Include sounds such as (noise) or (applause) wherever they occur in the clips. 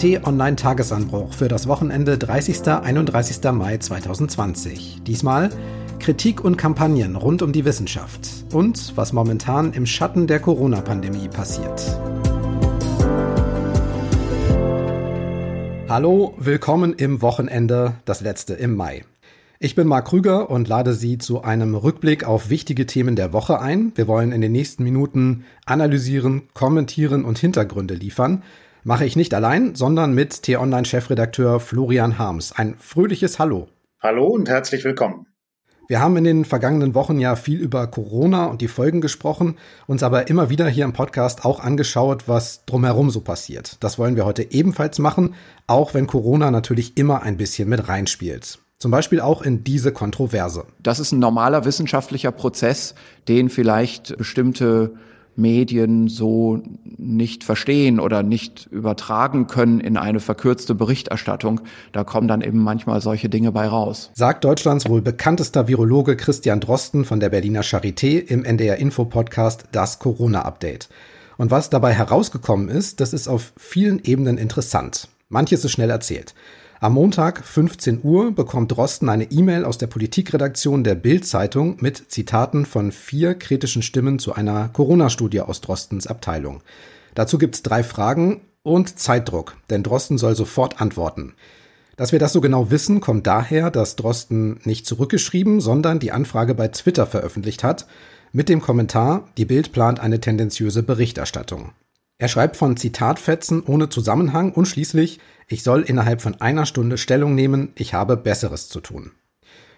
T-Online-Tagesanbruch für das Wochenende 30. 31. Mai 2020. Diesmal Kritik und Kampagnen rund um die Wissenschaft und was momentan im Schatten der Corona-Pandemie passiert. Hallo, willkommen im Wochenende, das letzte im Mai. Ich bin Marc Krüger und lade Sie zu einem Rückblick auf wichtige Themen der Woche ein. Wir wollen in den nächsten Minuten analysieren, kommentieren und Hintergründe liefern. Mache ich nicht allein, sondern mit T-Online-Chefredakteur Florian Harms. Ein fröhliches Hallo. Hallo und herzlich willkommen. Wir haben in den vergangenen Wochen ja viel über Corona und die Folgen gesprochen, uns aber immer wieder hier im Podcast auch angeschaut, was drumherum so passiert. Das wollen wir heute ebenfalls machen, auch wenn Corona natürlich immer ein bisschen mit reinspielt. Zum Beispiel auch in diese Kontroverse. Das ist ein normaler wissenschaftlicher Prozess, den vielleicht bestimmte Medien so nicht verstehen oder nicht übertragen können in eine verkürzte Berichterstattung. Da kommen dann eben manchmal solche Dinge bei raus. Sagt Deutschlands wohl bekanntester Virologe Christian Drosten von der Berliner Charité im NDR Info Podcast Das Corona Update. Und was dabei herausgekommen ist, das ist auf vielen Ebenen interessant. Manches ist schnell erzählt. Am Montag 15 Uhr bekommt Drosten eine E-Mail aus der Politikredaktion der Bild-Zeitung mit Zitaten von vier kritischen Stimmen zu einer Corona-Studie aus Drostens Abteilung. Dazu gibt's drei Fragen und Zeitdruck, denn Drosten soll sofort antworten. Dass wir das so genau wissen, kommt daher, dass Drosten nicht zurückgeschrieben, sondern die Anfrage bei Twitter veröffentlicht hat, mit dem Kommentar, die Bild plant eine tendenziöse Berichterstattung. Er schreibt von Zitatfetzen ohne Zusammenhang und schließlich, ich soll innerhalb von einer Stunde Stellung nehmen, ich habe Besseres zu tun.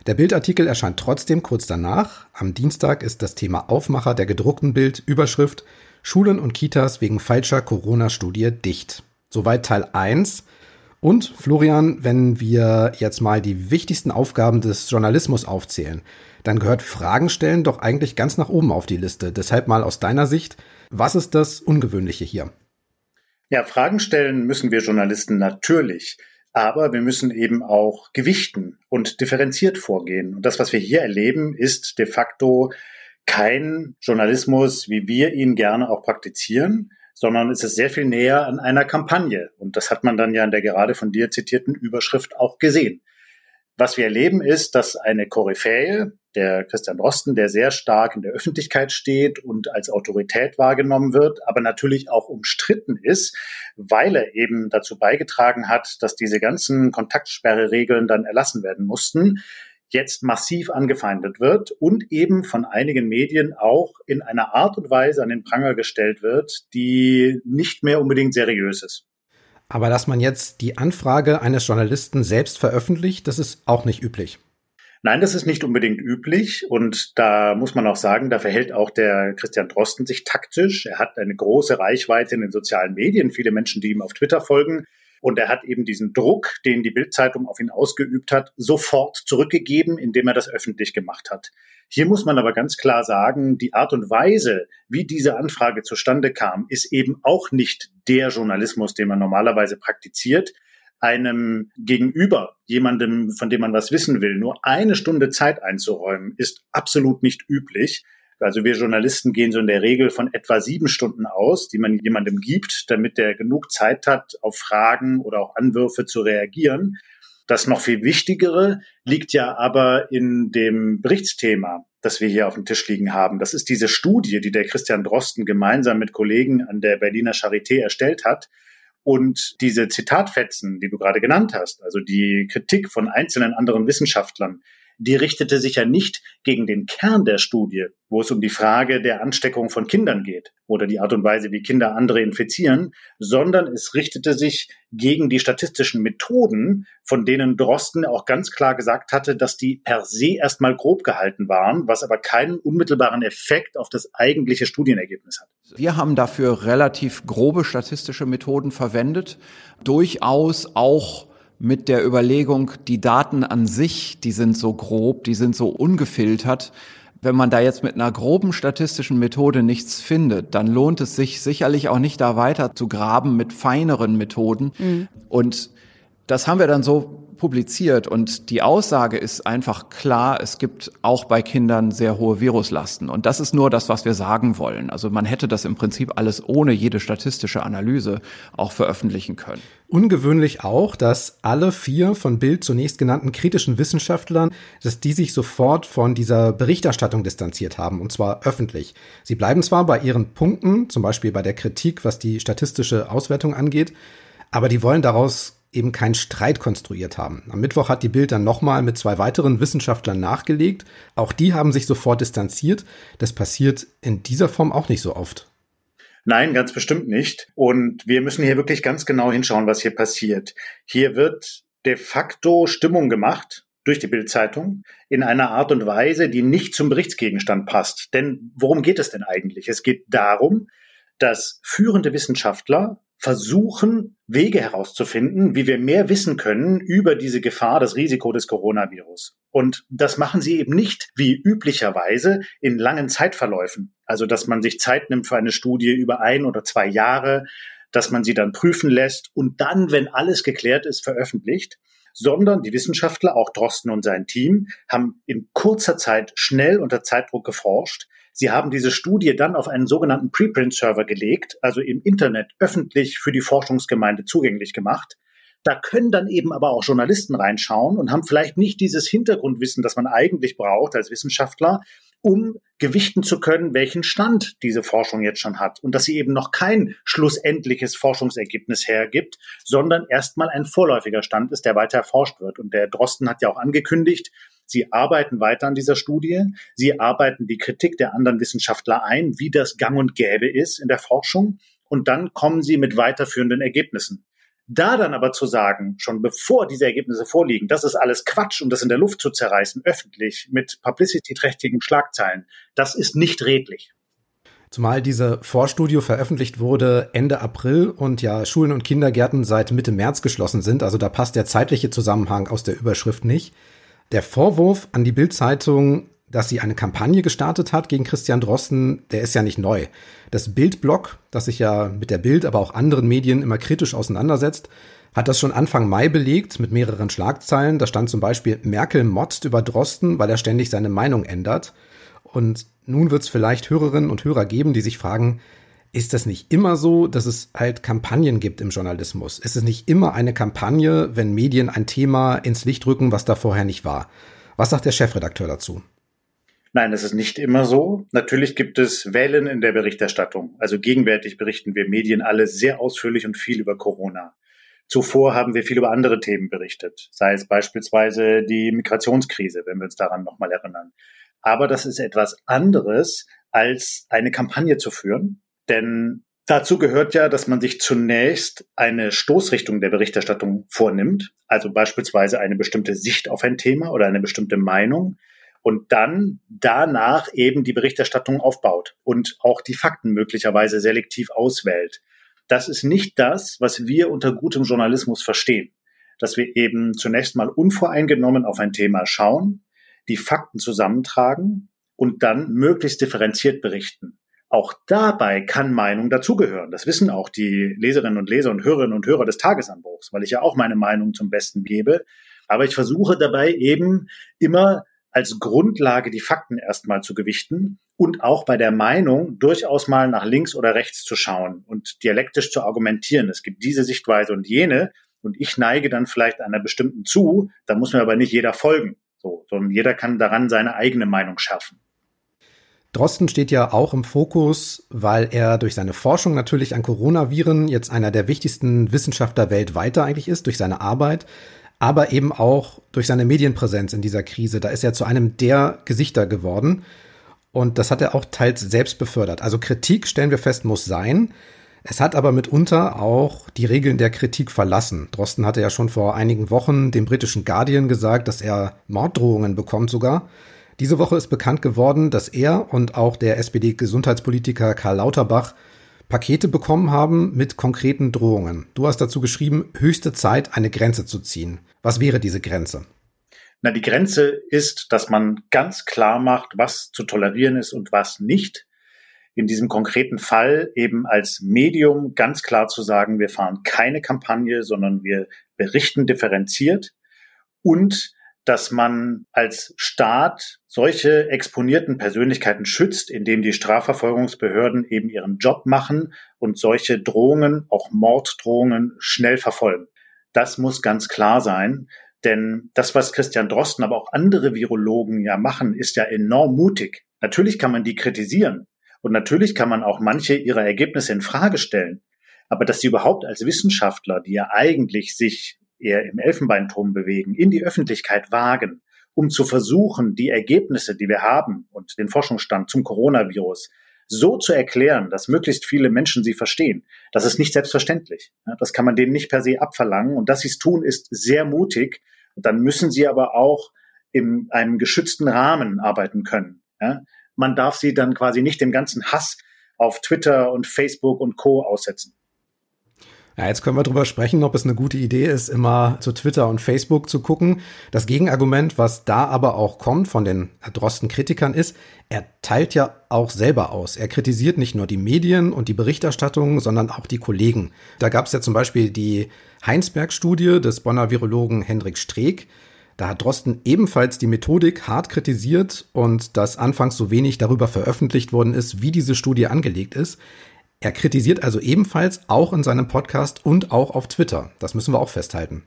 Der Bildartikel erscheint trotzdem kurz danach. Am Dienstag ist das Thema Aufmacher der gedruckten Bild Überschrift Schulen und Kitas wegen falscher Corona-Studie dicht. Soweit Teil 1. Und Florian, wenn wir jetzt mal die wichtigsten Aufgaben des Journalismus aufzählen, dann gehört Fragen stellen doch eigentlich ganz nach oben auf die Liste. Deshalb mal aus deiner Sicht, was ist das Ungewöhnliche hier? Ja, Fragen stellen müssen wir Journalisten natürlich. Aber wir müssen eben auch gewichten und differenziert vorgehen. Und das, was wir hier erleben, ist de facto kein Journalismus, wie wir ihn gerne auch praktizieren, sondern es ist sehr viel näher an einer Kampagne. Und das hat man dann ja in der gerade von dir zitierten Überschrift auch gesehen. Was wir erleben ist, dass eine Koryphäe, der Christian Drosten, der sehr stark in der Öffentlichkeit steht und als Autorität wahrgenommen wird, aber natürlich auch umstritten ist, weil er eben dazu beigetragen hat, dass diese ganzen Kontaktsperreregeln dann erlassen werden mussten, jetzt massiv angefeindet wird und eben von einigen Medien auch in einer Art und Weise an den Pranger gestellt wird, die nicht mehr unbedingt seriös ist. Aber dass man jetzt die Anfrage eines Journalisten selbst veröffentlicht, das ist auch nicht üblich. Nein, das ist nicht unbedingt üblich und da muss man auch sagen, da verhält auch der Christian Drosten sich taktisch. Er hat eine große Reichweite in den sozialen Medien, viele Menschen, die ihm auf Twitter folgen. Und er hat eben diesen Druck, den die Bildzeitung auf ihn ausgeübt hat, sofort zurückgegeben, indem er das öffentlich gemacht hat. Hier muss man aber ganz klar sagen, die Art und Weise, wie diese Anfrage zustande kam, ist eben auch nicht der Journalismus, den man normalerweise praktiziert einem Gegenüber, jemandem, von dem man was wissen will, nur eine Stunde Zeit einzuräumen, ist absolut nicht üblich. Also wir Journalisten gehen so in der Regel von etwa sieben Stunden aus, die man jemandem gibt, damit der genug Zeit hat, auf Fragen oder auch Anwürfe zu reagieren. Das noch viel Wichtigere liegt ja aber in dem Berichtsthema, das wir hier auf dem Tisch liegen haben. Das ist diese Studie, die der Christian Drosten gemeinsam mit Kollegen an der Berliner Charité erstellt hat und diese Zitatfetzen, die du gerade genannt hast, also die Kritik von einzelnen anderen Wissenschaftlern, die richtete sich ja nicht gegen den Kern der Studie, wo es um die Frage der Ansteckung von Kindern geht oder die Art und Weise, wie Kinder andere infizieren, sondern es richtete sich gegen die statistischen Methoden, von denen Drosten auch ganz klar gesagt hatte, dass die per se erstmal grob gehalten waren, was aber keinen unmittelbaren Effekt auf das eigentliche Studienergebnis hat. Wir haben dafür relativ grobe statistische Methoden verwendet, durchaus auch mit der Überlegung, die Daten an sich, die sind so grob, die sind so ungefiltert. Wenn man da jetzt mit einer groben statistischen Methode nichts findet, dann lohnt es sich sicherlich auch nicht da weiter zu graben mit feineren Methoden. Mhm. Und das haben wir dann so publiziert und die Aussage ist einfach klar, es gibt auch bei Kindern sehr hohe Viruslasten. Und das ist nur das, was wir sagen wollen. Also man hätte das im Prinzip alles ohne jede statistische Analyse auch veröffentlichen können. Ungewöhnlich auch, dass alle vier von Bild zunächst genannten kritischen Wissenschaftlern, dass die sich sofort von dieser Berichterstattung distanziert haben, und zwar öffentlich. Sie bleiben zwar bei ihren Punkten, zum Beispiel bei der Kritik, was die statistische Auswertung angeht, aber die wollen daraus eben keinen Streit konstruiert haben. Am Mittwoch hat die Bild dann nochmal mit zwei weiteren Wissenschaftlern nachgelegt. Auch die haben sich sofort distanziert. Das passiert in dieser Form auch nicht so oft. Nein, ganz bestimmt nicht. Und wir müssen hier wirklich ganz genau hinschauen, was hier passiert. Hier wird de facto Stimmung gemacht durch die Bildzeitung in einer Art und Weise, die nicht zum Berichtsgegenstand passt. Denn worum geht es denn eigentlich? Es geht darum, dass führende Wissenschaftler versuchen, Wege herauszufinden, wie wir mehr wissen können über diese Gefahr, das Risiko des Coronavirus. Und das machen sie eben nicht wie üblicherweise in langen Zeitverläufen. Also, dass man sich Zeit nimmt für eine Studie über ein oder zwei Jahre, dass man sie dann prüfen lässt und dann, wenn alles geklärt ist, veröffentlicht, sondern die Wissenschaftler, auch Drosten und sein Team, haben in kurzer Zeit schnell unter Zeitdruck geforscht, Sie haben diese Studie dann auf einen sogenannten Preprint-Server gelegt, also im Internet öffentlich für die Forschungsgemeinde zugänglich gemacht. Da können dann eben aber auch Journalisten reinschauen und haben vielleicht nicht dieses Hintergrundwissen, das man eigentlich braucht als Wissenschaftler, um gewichten zu können, welchen Stand diese Forschung jetzt schon hat und dass sie eben noch kein schlussendliches Forschungsergebnis hergibt, sondern erstmal ein vorläufiger Stand ist, der weiter erforscht wird. Und der Drosten hat ja auch angekündigt, Sie arbeiten weiter an dieser Studie. Sie arbeiten die Kritik der anderen Wissenschaftler ein, wie das gang und gäbe ist in der Forschung. Und dann kommen sie mit weiterführenden Ergebnissen. Da dann aber zu sagen, schon bevor diese Ergebnisse vorliegen, das ist alles Quatsch und das in der Luft zu zerreißen, öffentlich, mit publicity-trächtigen Schlagzeilen, das ist nicht redlich. Zumal diese Vorstudio veröffentlicht wurde Ende April und ja Schulen und Kindergärten seit Mitte März geschlossen sind, also da passt der zeitliche Zusammenhang aus der Überschrift nicht. Der Vorwurf an die Bild-Zeitung, dass sie eine Kampagne gestartet hat gegen Christian Drosten, der ist ja nicht neu. Das Bild-Blog, das sich ja mit der Bild, aber auch anderen Medien immer kritisch auseinandersetzt, hat das schon Anfang Mai belegt mit mehreren Schlagzeilen. Da stand zum Beispiel, Merkel motzt über Drosten, weil er ständig seine Meinung ändert. Und nun wird es vielleicht Hörerinnen und Hörer geben, die sich fragen, ist das nicht immer so, dass es halt Kampagnen gibt im Journalismus? Ist es nicht immer eine Kampagne, wenn Medien ein Thema ins Licht rücken, was da vorher nicht war? Was sagt der Chefredakteur dazu? Nein, es ist nicht immer so. Natürlich gibt es Wellen in der Berichterstattung. Also gegenwärtig berichten wir Medien alle sehr ausführlich und viel über Corona. Zuvor haben wir viel über andere Themen berichtet, sei es beispielsweise die Migrationskrise, wenn wir uns daran nochmal erinnern. Aber das ist etwas anderes, als eine Kampagne zu führen, denn dazu gehört ja, dass man sich zunächst eine Stoßrichtung der Berichterstattung vornimmt, also beispielsweise eine bestimmte Sicht auf ein Thema oder eine bestimmte Meinung und dann danach eben die Berichterstattung aufbaut und auch die Fakten möglicherweise selektiv auswählt. Das ist nicht das, was wir unter gutem Journalismus verstehen. Dass wir eben zunächst mal unvoreingenommen auf ein Thema schauen, die Fakten zusammentragen und dann möglichst differenziert berichten. Auch dabei kann Meinung dazugehören. Das wissen auch die Leserinnen und Leser und Hörerinnen und Hörer des Tagesanbruchs, weil ich ja auch meine Meinung zum Besten gebe. Aber ich versuche dabei eben immer als Grundlage die Fakten erstmal zu gewichten und auch bei der Meinung durchaus mal nach links oder rechts zu schauen und dialektisch zu argumentieren. Es gibt diese Sichtweise und jene und ich neige dann vielleicht einer bestimmten zu, da muss mir aber nicht jeder folgen, so, sondern jeder kann daran seine eigene Meinung schärfen. Drosten steht ja auch im Fokus, weil er durch seine Forschung natürlich an Coronaviren jetzt einer der wichtigsten Wissenschaftler weltweit eigentlich ist, durch seine Arbeit, aber eben auch durch seine Medienpräsenz in dieser Krise. Da ist er zu einem der Gesichter geworden. Und das hat er auch teils selbst befördert. Also Kritik, stellen wir fest, muss sein. Es hat aber mitunter auch die Regeln der Kritik verlassen. Drosten hatte ja schon vor einigen Wochen dem britischen Guardian gesagt, dass er Morddrohungen bekommt sogar. Diese Woche ist bekannt geworden, dass er und auch der SPD-Gesundheitspolitiker Karl Lauterbach Pakete bekommen haben mit konkreten Drohungen. Du hast dazu geschrieben, höchste Zeit, eine Grenze zu ziehen. Was wäre diese Grenze? Na, die Grenze ist, dass man ganz klar macht, was zu tolerieren ist und was nicht. In diesem konkreten Fall eben als Medium ganz klar zu sagen, wir fahren keine Kampagne, sondern wir berichten differenziert und dass man als Staat solche exponierten Persönlichkeiten schützt, indem die Strafverfolgungsbehörden eben ihren Job machen und solche Drohungen, auch Morddrohungen, schnell verfolgen. Das muss ganz klar sein. Denn das, was Christian Drosten, aber auch andere Virologen ja machen, ist ja enorm mutig. Natürlich kann man die kritisieren und natürlich kann man auch manche ihrer Ergebnisse in Frage stellen. Aber dass sie überhaupt als Wissenschaftler, die ja eigentlich sich eher im Elfenbeinturm bewegen, in die Öffentlichkeit wagen, um zu versuchen, die Ergebnisse, die wir haben und den Forschungsstand zum Coronavirus so zu erklären, dass möglichst viele Menschen sie verstehen, das ist nicht selbstverständlich. Das kann man denen nicht per se abverlangen. Und dass sie es tun, ist sehr mutig. Dann müssen sie aber auch in einem geschützten Rahmen arbeiten können. Man darf sie dann quasi nicht dem ganzen Hass auf Twitter und Facebook und Co. aussetzen. Ja, jetzt können wir drüber sprechen, ob es eine gute Idee ist, immer zu Twitter und Facebook zu gucken. Das Gegenargument, was da aber auch kommt von den Drosten-Kritikern ist, er teilt ja auch selber aus. Er kritisiert nicht nur die Medien und die Berichterstattung, sondern auch die Kollegen. Da gab es ja zum Beispiel die Heinsberg-Studie des Bonner Virologen Hendrik Streeck. Da hat Drosten ebenfalls die Methodik hart kritisiert und dass anfangs so wenig darüber veröffentlicht worden ist, wie diese Studie angelegt ist. Er kritisiert also ebenfalls auch in seinem Podcast und auch auf Twitter. Das müssen wir auch festhalten.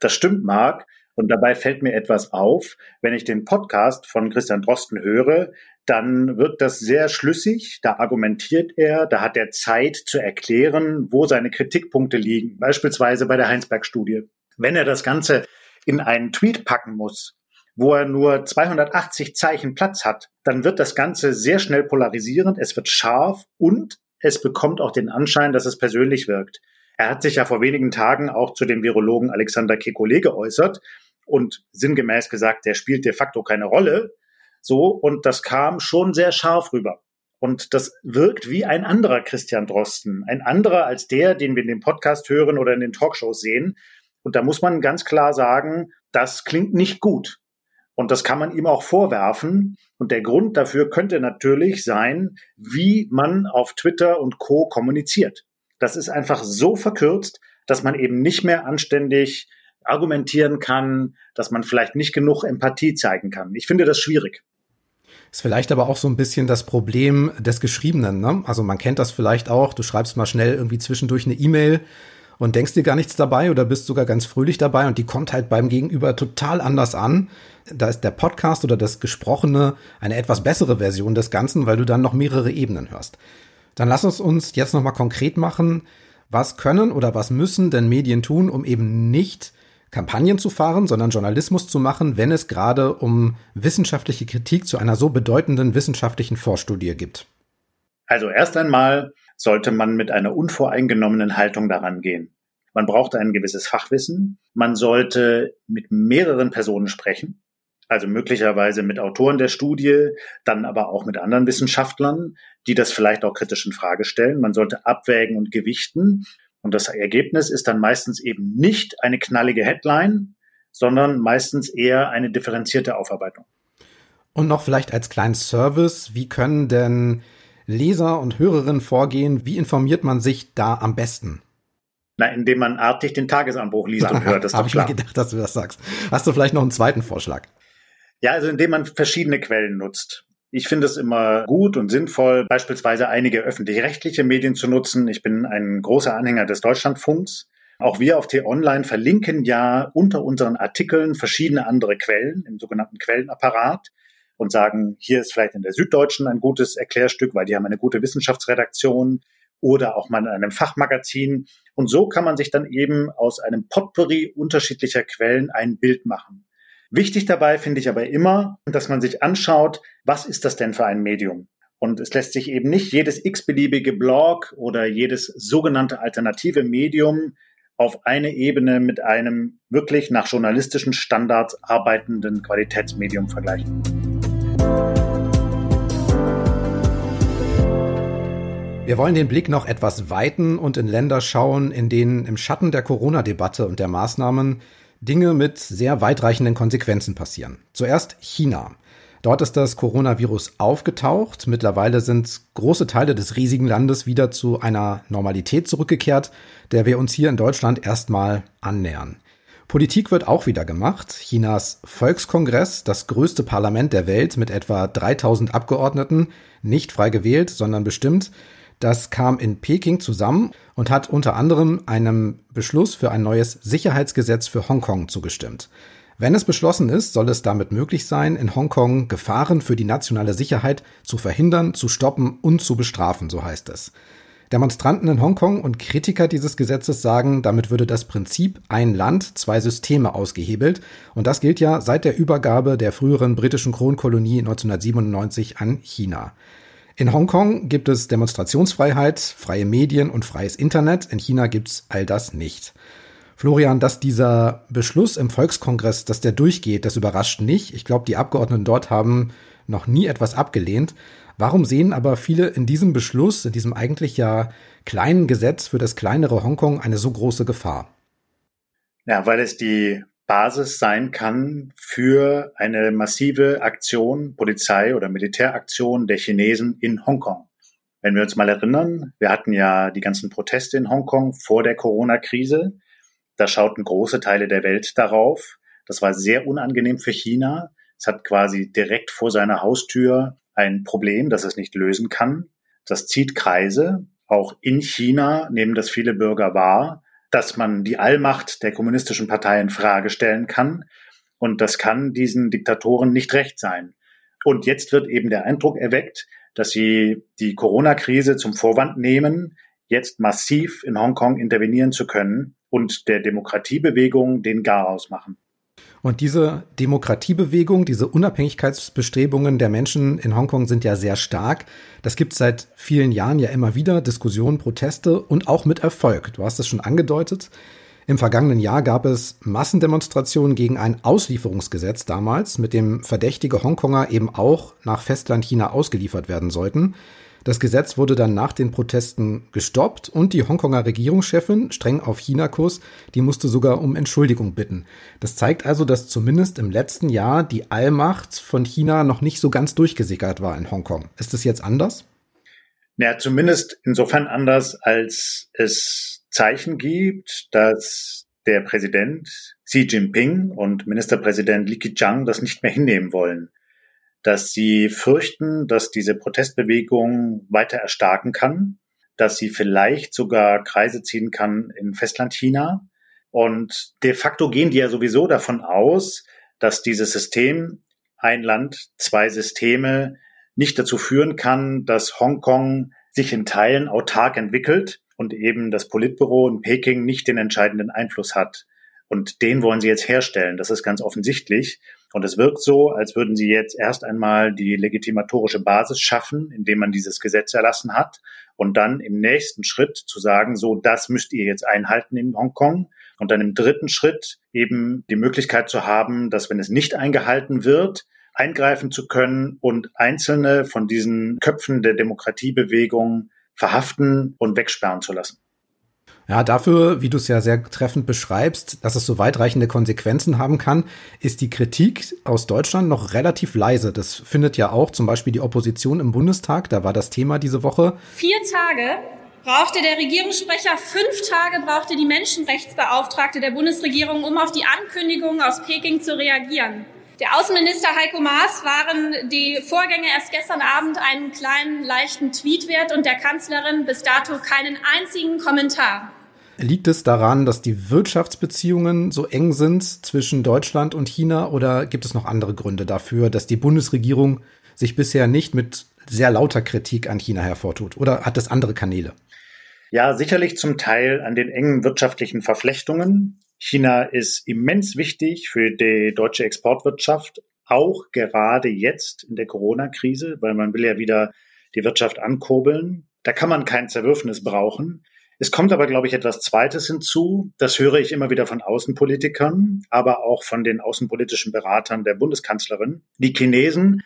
Das stimmt, Marc. Und dabei fällt mir etwas auf, wenn ich den Podcast von Christian Drosten höre, dann wirkt das sehr schlüssig. Da argumentiert er, da hat er Zeit zu erklären, wo seine Kritikpunkte liegen. Beispielsweise bei der Heinsberg-Studie. Wenn er das Ganze in einen Tweet packen muss, wo er nur 280 Zeichen Platz hat, dann wird das Ganze sehr schnell polarisierend, es wird scharf und es bekommt auch den Anschein, dass es persönlich wirkt. Er hat sich ja vor wenigen Tagen auch zu dem Virologen Alexander Kekulé geäußert und sinngemäß gesagt, der spielt de facto keine Rolle. So, und das kam schon sehr scharf rüber. Und das wirkt wie ein anderer Christian Drosten, ein anderer als der, den wir in dem Podcast hören oder in den Talkshows sehen. Und da muss man ganz klar sagen, das klingt nicht gut. Und das kann man ihm auch vorwerfen. Und der Grund dafür könnte natürlich sein, wie man auf Twitter und Co kommuniziert. Das ist einfach so verkürzt, dass man eben nicht mehr anständig argumentieren kann, dass man vielleicht nicht genug Empathie zeigen kann. Ich finde das schwierig. Ist vielleicht aber auch so ein bisschen das Problem des Geschriebenen. Ne? Also man kennt das vielleicht auch. Du schreibst mal schnell irgendwie zwischendurch eine E-Mail und denkst dir gar nichts dabei oder bist sogar ganz fröhlich dabei und die kommt halt beim Gegenüber total anders an. Da ist der Podcast oder das Gesprochene eine etwas bessere Version des Ganzen, weil du dann noch mehrere Ebenen hörst. Dann lass uns uns jetzt nochmal konkret machen. Was können oder was müssen denn Medien tun, um eben nicht Kampagnen zu fahren, sondern Journalismus zu machen, wenn es gerade um wissenschaftliche Kritik zu einer so bedeutenden wissenschaftlichen Vorstudie gibt? Also erst einmal sollte man mit einer unvoreingenommenen Haltung daran gehen. Man braucht ein gewisses Fachwissen. Man sollte mit mehreren Personen sprechen, also möglicherweise mit Autoren der Studie, dann aber auch mit anderen Wissenschaftlern, die das vielleicht auch kritisch in Frage stellen. Man sollte abwägen und gewichten. Und das Ergebnis ist dann meistens eben nicht eine knallige Headline, sondern meistens eher eine differenzierte Aufarbeitung. Und noch vielleicht als kleinen Service, wie können denn Leser und Hörerinnen vorgehen? Wie informiert man sich da am besten? Na, indem man artig den Tagesanbruch liest und (laughs) hört, das Habe ich mir gedacht, dass du das sagst. Hast du vielleicht noch einen zweiten Vorschlag? Ja, also indem man verschiedene Quellen nutzt. Ich finde es immer gut und sinnvoll, beispielsweise einige öffentlich-rechtliche Medien zu nutzen. Ich bin ein großer Anhänger des Deutschlandfunks. Auch wir auf T-Online verlinken ja unter unseren Artikeln verschiedene andere Quellen im sogenannten Quellenapparat und sagen, hier ist vielleicht in der Süddeutschen ein gutes Erklärstück, weil die haben eine gute Wissenschaftsredaktion oder auch mal in einem Fachmagazin. Und so kann man sich dann eben aus einem Potpourri unterschiedlicher Quellen ein Bild machen. Wichtig dabei finde ich aber immer, dass man sich anschaut, was ist das denn für ein Medium? Und es lässt sich eben nicht jedes x-beliebige Blog oder jedes sogenannte alternative Medium auf eine Ebene mit einem wirklich nach journalistischen Standards arbeitenden Qualitätsmedium vergleichen. Wir wollen den Blick noch etwas weiten und in Länder schauen, in denen im Schatten der Corona-Debatte und der Maßnahmen Dinge mit sehr weitreichenden Konsequenzen passieren. Zuerst China. Dort ist das Coronavirus aufgetaucht. Mittlerweile sind große Teile des riesigen Landes wieder zu einer Normalität zurückgekehrt, der wir uns hier in Deutschland erstmal annähern. Politik wird auch wieder gemacht. Chinas Volkskongress, das größte Parlament der Welt mit etwa 3000 Abgeordneten, nicht frei gewählt, sondern bestimmt, das kam in Peking zusammen und hat unter anderem einem Beschluss für ein neues Sicherheitsgesetz für Hongkong zugestimmt. Wenn es beschlossen ist, soll es damit möglich sein, in Hongkong Gefahren für die nationale Sicherheit zu verhindern, zu stoppen und zu bestrafen, so heißt es. Demonstranten in Hongkong und Kritiker dieses Gesetzes sagen, damit würde das Prinzip ein Land, zwei Systeme ausgehebelt. Und das gilt ja seit der Übergabe der früheren britischen Kronkolonie 1997 an China. In Hongkong gibt es Demonstrationsfreiheit, freie Medien und freies Internet. In China gibt's all das nicht. Florian, dass dieser Beschluss im Volkskongress, dass der durchgeht, das überrascht nicht. Ich glaube, die Abgeordneten dort haben noch nie etwas abgelehnt. Warum sehen aber viele in diesem Beschluss, in diesem eigentlich ja kleinen Gesetz für das kleinere Hongkong eine so große Gefahr? Ja, weil es die Basis sein kann für eine massive Aktion, Polizei- oder Militäraktion der Chinesen in Hongkong. Wenn wir uns mal erinnern, wir hatten ja die ganzen Proteste in Hongkong vor der Corona-Krise. Da schauten große Teile der Welt darauf. Das war sehr unangenehm für China. Es hat quasi direkt vor seiner Haustür ein Problem, das es nicht lösen kann. Das zieht Kreise. Auch in China nehmen das viele Bürger wahr dass man die Allmacht der kommunistischen Partei in Frage stellen kann. Und das kann diesen Diktatoren nicht recht sein. Und jetzt wird eben der Eindruck erweckt, dass sie die Corona-Krise zum Vorwand nehmen, jetzt massiv in Hongkong intervenieren zu können und der Demokratiebewegung den Garaus machen. Und diese Demokratiebewegung, diese Unabhängigkeitsbestrebungen der Menschen in Hongkong sind ja sehr stark. Das gibt es seit vielen Jahren ja immer wieder, Diskussionen, Proteste und auch mit Erfolg. Du hast es schon angedeutet. Im vergangenen Jahr gab es Massendemonstrationen gegen ein Auslieferungsgesetz damals, mit dem verdächtige Hongkonger eben auch nach Festland China ausgeliefert werden sollten. Das Gesetz wurde dann nach den Protesten gestoppt und die Hongkonger Regierungschefin, streng auf China-Kurs, die musste sogar um Entschuldigung bitten. Das zeigt also, dass zumindest im letzten Jahr die Allmacht von China noch nicht so ganz durchgesickert war in Hongkong. Ist es jetzt anders? Ja, zumindest insofern anders, als es Zeichen gibt, dass der Präsident Xi Jinping und Ministerpräsident Li Keqiang das nicht mehr hinnehmen wollen dass sie fürchten, dass diese Protestbewegung weiter erstarken kann, dass sie vielleicht sogar Kreise ziehen kann in Festlandchina. Und de facto gehen die ja sowieso davon aus, dass dieses System ein Land, zwei Systeme nicht dazu führen kann, dass Hongkong sich in Teilen autark entwickelt und eben das Politbüro in Peking nicht den entscheidenden Einfluss hat. Und den wollen sie jetzt herstellen. Das ist ganz offensichtlich. Und es wirkt so, als würden sie jetzt erst einmal die legitimatorische Basis schaffen, indem man dieses Gesetz erlassen hat. Und dann im nächsten Schritt zu sagen, so, das müsst ihr jetzt einhalten in Hongkong. Und dann im dritten Schritt eben die Möglichkeit zu haben, dass wenn es nicht eingehalten wird, eingreifen zu können und einzelne von diesen Köpfen der Demokratiebewegung verhaften und wegsperren zu lassen. Ja, dafür, wie du es ja sehr treffend beschreibst, dass es so weitreichende Konsequenzen haben kann, ist die Kritik aus Deutschland noch relativ leise. Das findet ja auch zum Beispiel die Opposition im Bundestag, da war das Thema diese Woche. Vier Tage brauchte der Regierungssprecher, fünf Tage brauchte die Menschenrechtsbeauftragte der Bundesregierung, um auf die Ankündigungen aus Peking zu reagieren. Der Außenminister Heiko Maas waren die Vorgänge erst gestern Abend einen kleinen, leichten Tweet wert und der Kanzlerin bis dato keinen einzigen Kommentar. Liegt es daran, dass die Wirtschaftsbeziehungen so eng sind zwischen Deutschland und China oder gibt es noch andere Gründe dafür, dass die Bundesregierung sich bisher nicht mit sehr lauter Kritik an China hervortut? Oder hat es andere Kanäle? Ja, sicherlich zum Teil an den engen wirtschaftlichen Verflechtungen. China ist immens wichtig für die deutsche Exportwirtschaft, auch gerade jetzt in der Corona-Krise, weil man will ja wieder die Wirtschaft ankurbeln. Da kann man kein Zerwürfnis brauchen. Es kommt aber, glaube ich, etwas Zweites hinzu. Das höre ich immer wieder von Außenpolitikern, aber auch von den außenpolitischen Beratern der Bundeskanzlerin. Die Chinesen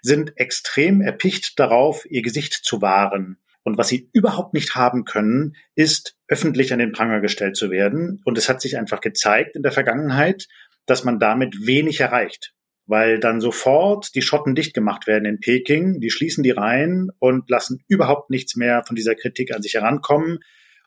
sind extrem erpicht darauf, ihr Gesicht zu wahren. Und was sie überhaupt nicht haben können, ist öffentlich an den Pranger gestellt zu werden. Und es hat sich einfach gezeigt in der Vergangenheit, dass man damit wenig erreicht weil dann sofort die Schotten dicht gemacht werden in Peking, die schließen die Reihen und lassen überhaupt nichts mehr von dieser Kritik an sich herankommen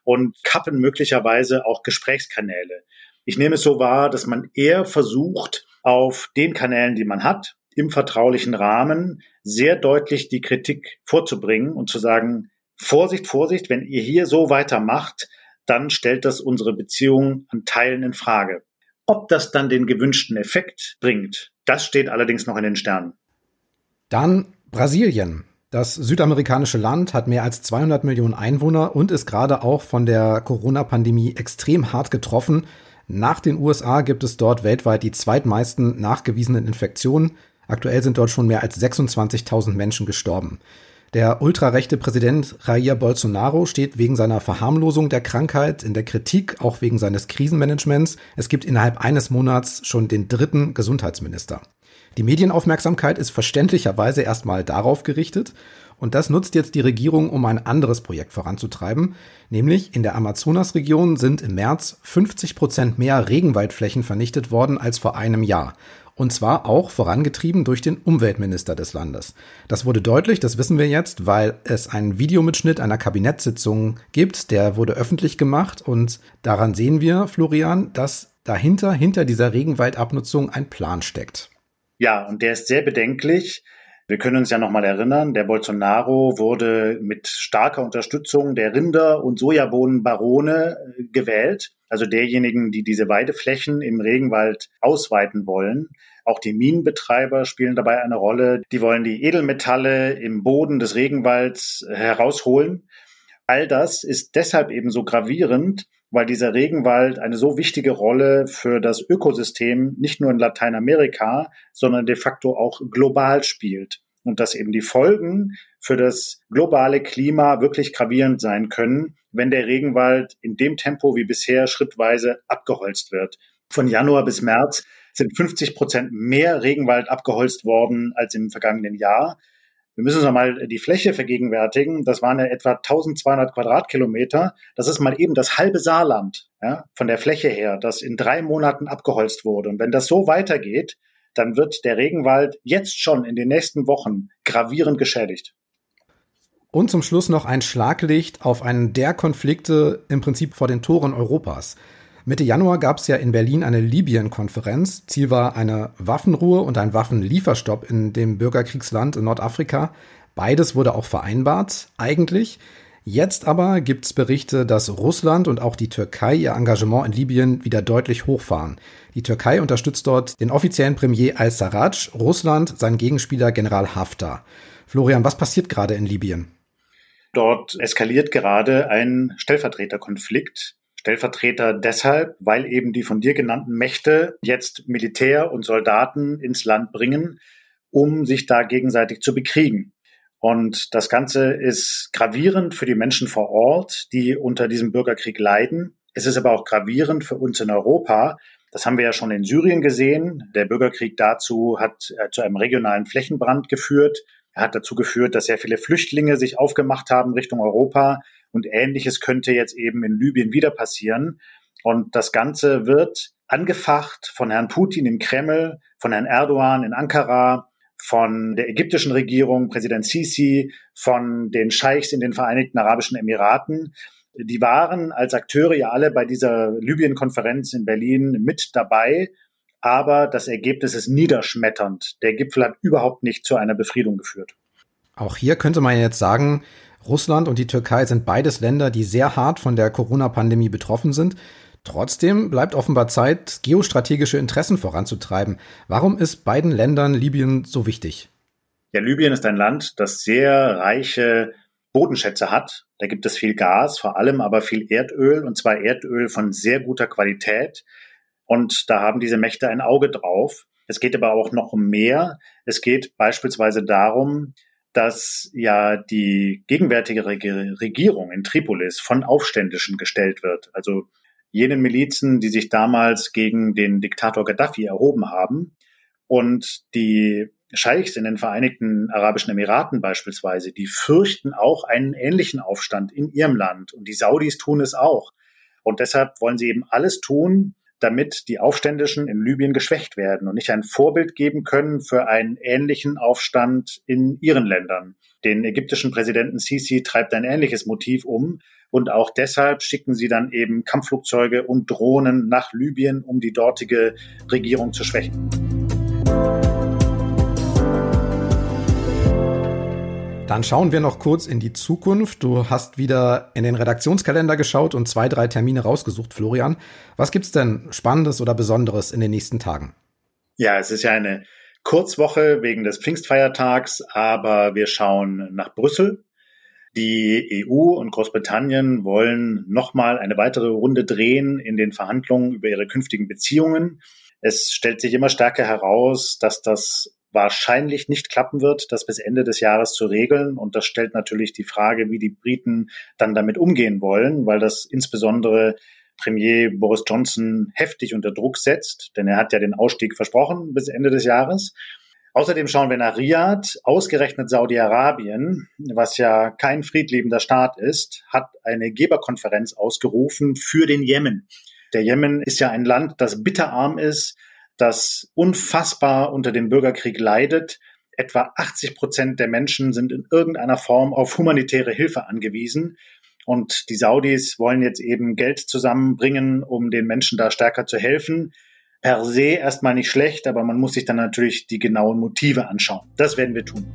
und kappen möglicherweise auch Gesprächskanäle. Ich nehme es so wahr, dass man eher versucht, auf den Kanälen, die man hat, im vertraulichen Rahmen sehr deutlich die Kritik vorzubringen und zu sagen, Vorsicht, Vorsicht, wenn ihr hier so weitermacht, dann stellt das unsere Beziehung an Teilen in Frage. Ob das dann den gewünschten Effekt bringt, das steht allerdings noch in den Sternen. Dann Brasilien. Das südamerikanische Land hat mehr als 200 Millionen Einwohner und ist gerade auch von der Corona-Pandemie extrem hart getroffen. Nach den USA gibt es dort weltweit die zweitmeisten nachgewiesenen Infektionen. Aktuell sind dort schon mehr als 26.000 Menschen gestorben. Der ultrarechte Präsident Jair Bolsonaro steht wegen seiner Verharmlosung der Krankheit in der Kritik, auch wegen seines Krisenmanagements. Es gibt innerhalb eines Monats schon den dritten Gesundheitsminister. Die Medienaufmerksamkeit ist verständlicherweise erstmal darauf gerichtet und das nutzt jetzt die Regierung, um ein anderes Projekt voranzutreiben, nämlich in der Amazonasregion sind im März 50 Prozent mehr Regenwaldflächen vernichtet worden als vor einem Jahr. Und zwar auch vorangetrieben durch den Umweltminister des Landes. Das wurde deutlich, das wissen wir jetzt, weil es einen Videomitschnitt einer Kabinettssitzung gibt, der wurde öffentlich gemacht und daran sehen wir, Florian, dass dahinter, hinter dieser Regenwaldabnutzung ein Plan steckt. Ja, und der ist sehr bedenklich. Wir können uns ja nochmal erinnern, der Bolsonaro wurde mit starker Unterstützung der Rinder- und Sojabohnenbarone äh, gewählt, also derjenigen, die diese Weideflächen im Regenwald ausweiten wollen. Auch die Minenbetreiber spielen dabei eine Rolle. Die wollen die Edelmetalle im Boden des Regenwalds herausholen. All das ist deshalb eben so gravierend, weil dieser Regenwald eine so wichtige Rolle für das Ökosystem nicht nur in Lateinamerika, sondern de facto auch global spielt. Und dass eben die Folgen für das globale Klima wirklich gravierend sein können, wenn der Regenwald in dem Tempo wie bisher schrittweise abgeholzt wird. Von Januar bis März sind 50 Prozent mehr Regenwald abgeholzt worden als im vergangenen Jahr. Wir müssen uns einmal die Fläche vergegenwärtigen. Das waren ja etwa 1200 Quadratkilometer. Das ist mal eben das halbe Saarland ja, von der Fläche her, das in drei Monaten abgeholzt wurde. Und wenn das so weitergeht, dann wird der Regenwald jetzt schon in den nächsten Wochen gravierend geschädigt. Und zum Schluss noch ein Schlaglicht auf einen der Konflikte im Prinzip vor den Toren Europas. Mitte Januar gab es ja in Berlin eine Libyen-Konferenz. Ziel war eine Waffenruhe und ein Waffenlieferstopp in dem Bürgerkriegsland in Nordafrika. Beides wurde auch vereinbart, eigentlich. Jetzt aber gibt es Berichte, dass Russland und auch die Türkei ihr Engagement in Libyen wieder deutlich hochfahren. Die Türkei unterstützt dort den offiziellen Premier al-Sarraj, Russland seinen Gegenspieler General Haftar. Florian, was passiert gerade in Libyen? Dort eskaliert gerade ein Stellvertreterkonflikt Stellvertreter deshalb, weil eben die von dir genannten Mächte jetzt Militär und Soldaten ins Land bringen, um sich da gegenseitig zu bekriegen. Und das Ganze ist gravierend für die Menschen vor Ort, die unter diesem Bürgerkrieg leiden. Es ist aber auch gravierend für uns in Europa. Das haben wir ja schon in Syrien gesehen. Der Bürgerkrieg dazu hat äh, zu einem regionalen Flächenbrand geführt. Er hat dazu geführt, dass sehr viele Flüchtlinge sich aufgemacht haben Richtung Europa. Und ähnliches könnte jetzt eben in Libyen wieder passieren. Und das Ganze wird angefacht von Herrn Putin im Kreml, von Herrn Erdogan in Ankara, von der ägyptischen Regierung, Präsident Sisi, von den Scheichs in den Vereinigten Arabischen Emiraten. Die waren als Akteure ja alle bei dieser Libyen-Konferenz in Berlin mit dabei. Aber das Ergebnis ist niederschmetternd. Der Gipfel hat überhaupt nicht zu einer Befriedung geführt. Auch hier könnte man jetzt sagen, Russland und die Türkei sind beides Länder, die sehr hart von der Corona-Pandemie betroffen sind. Trotzdem bleibt offenbar Zeit, geostrategische Interessen voranzutreiben. Warum ist beiden Ländern Libyen so wichtig? Ja, Libyen ist ein Land, das sehr reiche Bodenschätze hat. Da gibt es viel Gas, vor allem aber viel Erdöl, und zwar Erdöl von sehr guter Qualität. Und da haben diese Mächte ein Auge drauf. Es geht aber auch noch um mehr. Es geht beispielsweise darum, dass ja die gegenwärtige Regierung in Tripolis von Aufständischen gestellt wird. Also jenen Milizen, die sich damals gegen den Diktator Gaddafi erhoben haben. Und die Scheichs in den Vereinigten Arabischen Emiraten beispielsweise, die fürchten auch einen ähnlichen Aufstand in ihrem Land. Und die Saudis tun es auch. Und deshalb wollen sie eben alles tun, damit die Aufständischen in Libyen geschwächt werden und nicht ein Vorbild geben können für einen ähnlichen Aufstand in ihren Ländern. Den ägyptischen Präsidenten Sisi treibt ein ähnliches Motiv um und auch deshalb schicken sie dann eben Kampfflugzeuge und Drohnen nach Libyen, um die dortige Regierung zu schwächen. Dann schauen wir noch kurz in die Zukunft. Du hast wieder in den Redaktionskalender geschaut und zwei, drei Termine rausgesucht, Florian. Was gibt's denn Spannendes oder Besonderes in den nächsten Tagen? Ja, es ist ja eine Kurzwoche wegen des Pfingstfeiertags, aber wir schauen nach Brüssel. Die EU und Großbritannien wollen nochmal eine weitere Runde drehen in den Verhandlungen über ihre künftigen Beziehungen. Es stellt sich immer stärker heraus, dass das wahrscheinlich nicht klappen wird, das bis Ende des Jahres zu regeln. Und das stellt natürlich die Frage, wie die Briten dann damit umgehen wollen, weil das insbesondere Premier Boris Johnson heftig unter Druck setzt, denn er hat ja den Ausstieg versprochen bis Ende des Jahres. Außerdem schauen wir nach Riyadh. Ausgerechnet Saudi-Arabien, was ja kein friedliebender Staat ist, hat eine Geberkonferenz ausgerufen für den Jemen. Der Jemen ist ja ein Land, das bitterarm ist, das unfassbar unter dem Bürgerkrieg leidet. Etwa 80 Prozent der Menschen sind in irgendeiner Form auf humanitäre Hilfe angewiesen. Und die Saudis wollen jetzt eben Geld zusammenbringen, um den Menschen da stärker zu helfen. Per se erstmal nicht schlecht, aber man muss sich dann natürlich die genauen Motive anschauen. Das werden wir tun.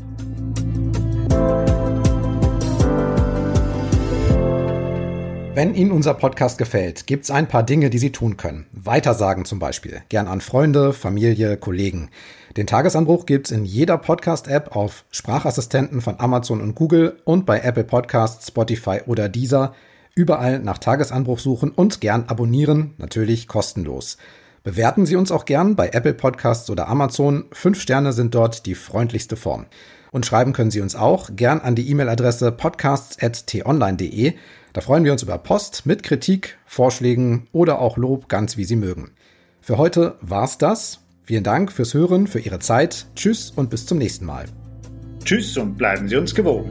Wenn Ihnen unser Podcast gefällt, gibt es ein paar Dinge, die Sie tun können. Weitersagen zum Beispiel. Gern an Freunde, Familie, Kollegen. Den Tagesanbruch gibt's in jeder Podcast-App auf Sprachassistenten von Amazon und Google und bei Apple Podcasts, Spotify oder Deezer. Überall nach Tagesanbruch suchen und gern abonnieren, natürlich kostenlos. Bewerten Sie uns auch gern bei Apple Podcasts oder Amazon. Fünf Sterne sind dort die freundlichste Form. Und schreiben können Sie uns auch gern an die E-Mail-Adresse podcasts.tonline.de. Da freuen wir uns über Post mit Kritik, Vorschlägen oder auch Lob, ganz wie Sie mögen. Für heute war's das. Vielen Dank fürs Hören, für Ihre Zeit. Tschüss und bis zum nächsten Mal. Tschüss und bleiben Sie uns gewogen.